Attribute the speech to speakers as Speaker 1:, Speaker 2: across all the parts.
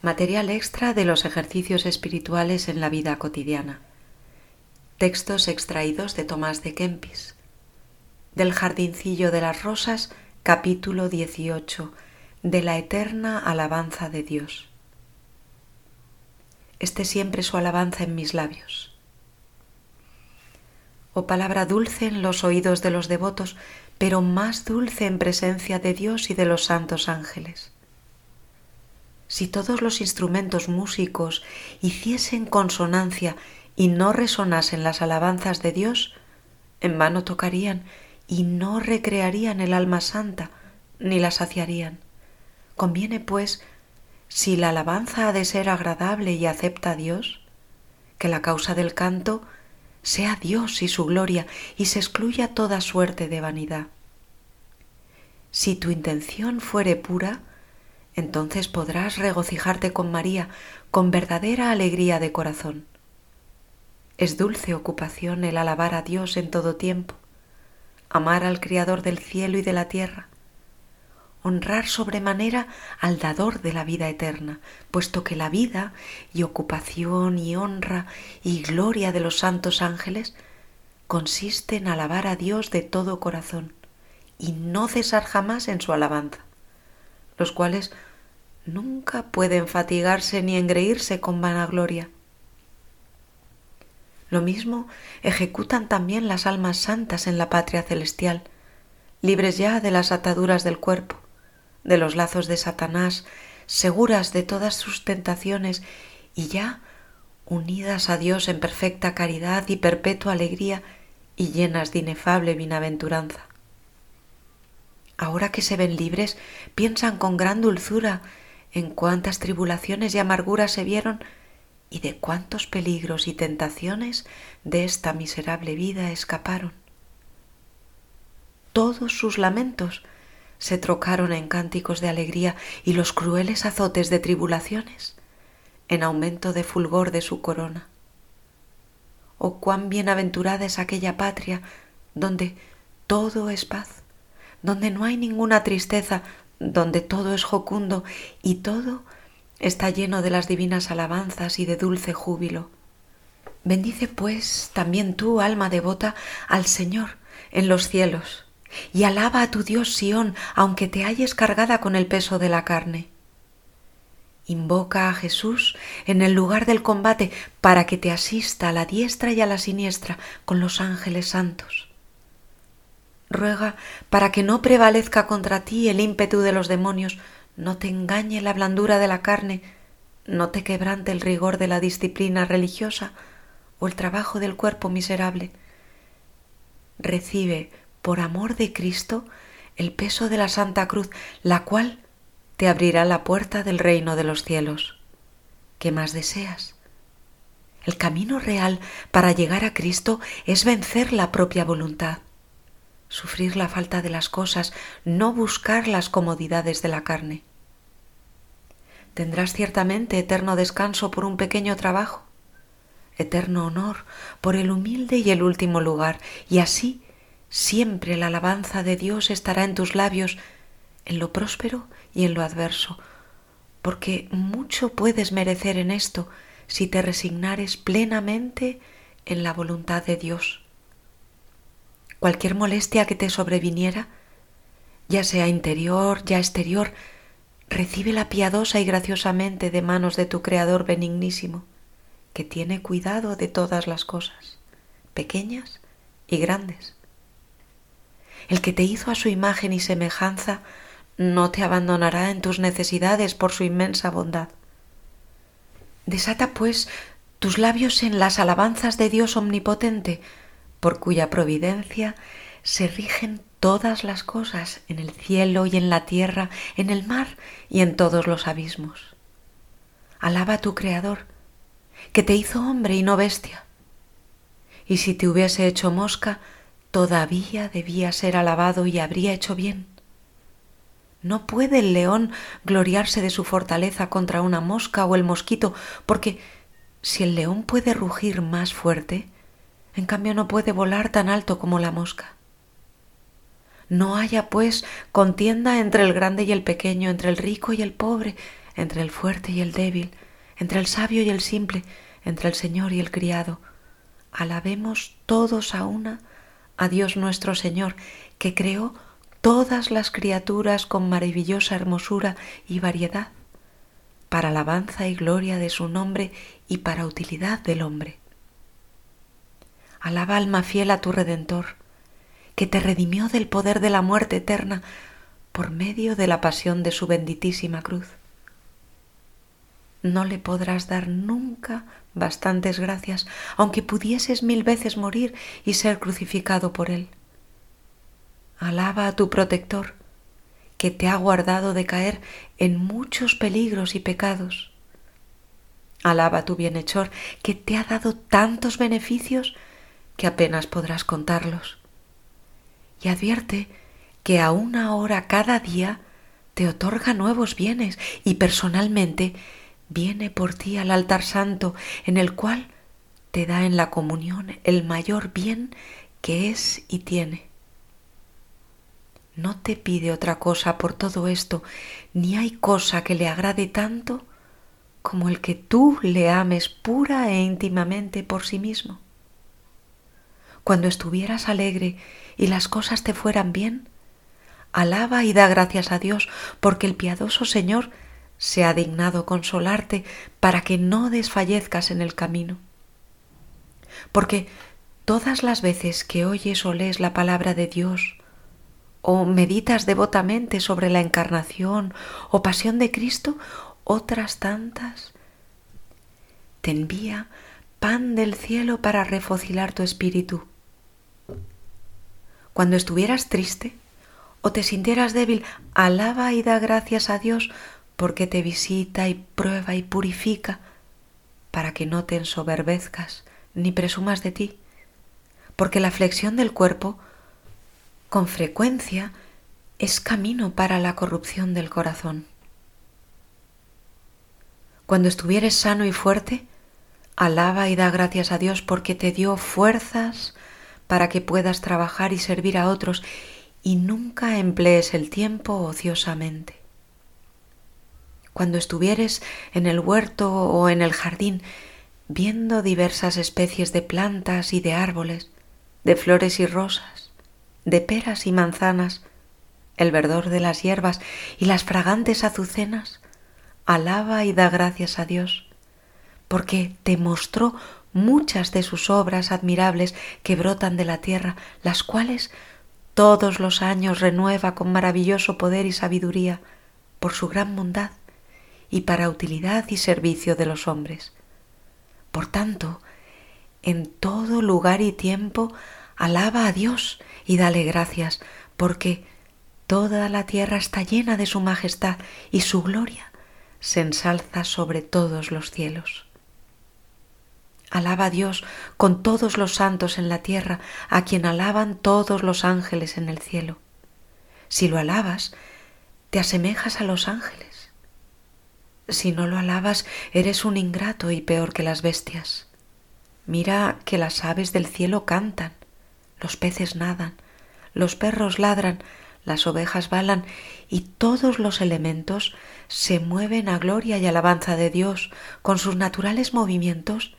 Speaker 1: Material extra de los ejercicios espirituales en la vida cotidiana. Textos extraídos de Tomás de Kempis. Del Jardincillo de las Rosas, capítulo 18. De la eterna alabanza de Dios. Esté siempre su alabanza en mis labios. Oh palabra dulce en los oídos de los devotos, pero más dulce en presencia de Dios y de los santos ángeles si todos los instrumentos músicos hiciesen consonancia y no resonasen las alabanzas de Dios, en vano tocarían y no recrearían el alma santa ni la saciarían. Conviene, pues, si la alabanza ha de ser agradable y acepta a Dios, que la causa del canto sea Dios y su gloria y se excluya toda suerte de vanidad. Si tu intención fuere pura, entonces podrás regocijarte con María con verdadera alegría de corazón. Es dulce ocupación el alabar a Dios en todo tiempo, amar al Criador del cielo y de la tierra, honrar sobremanera al dador de la vida eterna, puesto que la vida y ocupación y honra y gloria de los santos ángeles consiste en alabar a Dios de todo corazón y no cesar jamás en su alabanza, los cuales nunca pueden fatigarse ni engreírse con vanagloria. Lo mismo ejecutan también las almas santas en la patria celestial, libres ya de las ataduras del cuerpo, de los lazos de Satanás, seguras de todas sus tentaciones y ya unidas a Dios en perfecta caridad y perpetua alegría y llenas de inefable bienaventuranza. Ahora que se ven libres, piensan con gran dulzura en cuántas tribulaciones y amarguras se vieron y de cuántos peligros y tentaciones de esta miserable vida escaparon. Todos sus lamentos se trocaron en cánticos de alegría y los crueles azotes de tribulaciones en aumento de fulgor de su corona. Oh cuán bienaventurada es aquella patria donde todo es paz, donde no hay ninguna tristeza, donde todo es jocundo y todo está lleno de las divinas alabanzas y de dulce júbilo. Bendice pues también tú, alma devota, al Señor en los cielos, y alaba a tu Dios Sión, aunque te halles cargada con el peso de la carne. Invoca a Jesús en el lugar del combate para que te asista a la diestra y a la siniestra con los ángeles santos ruega para que no prevalezca contra ti el ímpetu de los demonios, no te engañe la blandura de la carne, no te quebrante el rigor de la disciplina religiosa o el trabajo del cuerpo miserable. Recibe, por amor de Cristo, el peso de la Santa Cruz, la cual te abrirá la puerta del reino de los cielos. ¿Qué más deseas? El camino real para llegar a Cristo es vencer la propia voluntad sufrir la falta de las cosas, no buscar las comodidades de la carne. Tendrás ciertamente eterno descanso por un pequeño trabajo, eterno honor por el humilde y el último lugar, y así siempre la alabanza de Dios estará en tus labios, en lo próspero y en lo adverso, porque mucho puedes merecer en esto si te resignares plenamente en la voluntad de Dios cualquier molestia que te sobreviniera, ya sea interior, ya exterior, recíbela piadosa y graciosamente de manos de tu Creador benignísimo, que tiene cuidado de todas las cosas, pequeñas y grandes. El que te hizo a su imagen y semejanza no te abandonará en tus necesidades por su inmensa bondad. Desata, pues, tus labios en las alabanzas de Dios omnipotente, por cuya providencia se rigen todas las cosas en el cielo y en la tierra, en el mar y en todos los abismos. Alaba a tu Creador, que te hizo hombre y no bestia. Y si te hubiese hecho mosca, todavía debía ser alabado y habría hecho bien. No puede el león gloriarse de su fortaleza contra una mosca o el mosquito, porque si el león puede rugir más fuerte, en cambio no puede volar tan alto como la mosca. No haya, pues, contienda entre el grande y el pequeño, entre el rico y el pobre, entre el fuerte y el débil, entre el sabio y el simple, entre el Señor y el criado. Alabemos todos a una a Dios nuestro Señor, que creó todas las criaturas con maravillosa hermosura y variedad, para alabanza y gloria de su nombre y para utilidad del hombre. Alaba alma fiel a tu Redentor, que te redimió del poder de la muerte eterna por medio de la pasión de su benditísima cruz. No le podrás dar nunca bastantes gracias, aunque pudieses mil veces morir y ser crucificado por él. Alaba a tu protector, que te ha guardado de caer en muchos peligros y pecados. Alaba a tu bienhechor, que te ha dado tantos beneficios que apenas podrás contarlos. Y advierte que a una hora cada día te otorga nuevos bienes y personalmente viene por ti al altar santo en el cual te da en la comunión el mayor bien que es y tiene no te pide otra cosa por todo esto, ni hay cosa que le agrade tanto como el que tú le ames pura e íntimamente por sí mismo. Cuando estuvieras alegre y las cosas te fueran bien, alaba y da gracias a Dios porque el piadoso Señor se ha dignado consolarte para que no desfallezcas en el camino. Porque todas las veces que oyes o lees la palabra de Dios, o meditas devotamente sobre la encarnación o pasión de Cristo, otras tantas te envía pan del cielo para refocilar tu espíritu. Cuando estuvieras triste o te sintieras débil, alaba y da gracias a Dios porque te visita y prueba y purifica para que no te ensoberbezcas ni presumas de ti, porque la flexión del cuerpo con frecuencia es camino para la corrupción del corazón. Cuando estuvieres sano y fuerte, alaba y da gracias a Dios porque te dio fuerzas para que puedas trabajar y servir a otros y nunca emplees el tiempo ociosamente. Cuando estuvieres en el huerto o en el jardín viendo diversas especies de plantas y de árboles, de flores y rosas, de peras y manzanas, el verdor de las hierbas y las fragantes azucenas, alaba y da gracias a Dios, porque te mostró muchas de sus obras admirables que brotan de la tierra, las cuales todos los años renueva con maravilloso poder y sabiduría por su gran bondad y para utilidad y servicio de los hombres. Por tanto, en todo lugar y tiempo alaba a Dios y dale gracias, porque toda la tierra está llena de su majestad y su gloria se ensalza sobre todos los cielos. Alaba a Dios con todos los santos en la tierra, a quien alaban todos los ángeles en el cielo. Si lo alabas, te asemejas a los ángeles. Si no lo alabas, eres un ingrato y peor que las bestias. Mira que las aves del cielo cantan, los peces nadan, los perros ladran, las ovejas balan y todos los elementos se mueven a gloria y alabanza de Dios con sus naturales movimientos,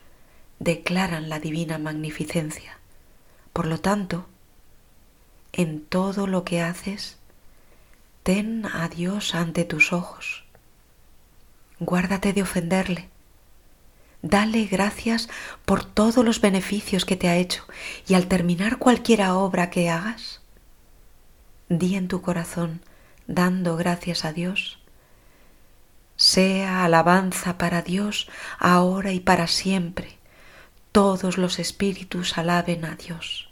Speaker 1: declaran la divina magnificencia. Por lo tanto, en todo lo que haces, ten a Dios ante tus ojos. Guárdate de ofenderle Dale gracias por todos los beneficios que te ha hecho y al terminar cualquiera obra que hagas, di en tu corazón, dando gracias a Dios, sea alabanza para Dios ahora y para siempre. Todos los espíritus alaben a Dios.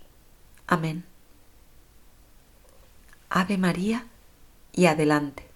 Speaker 1: Amén. Ave María y adelante.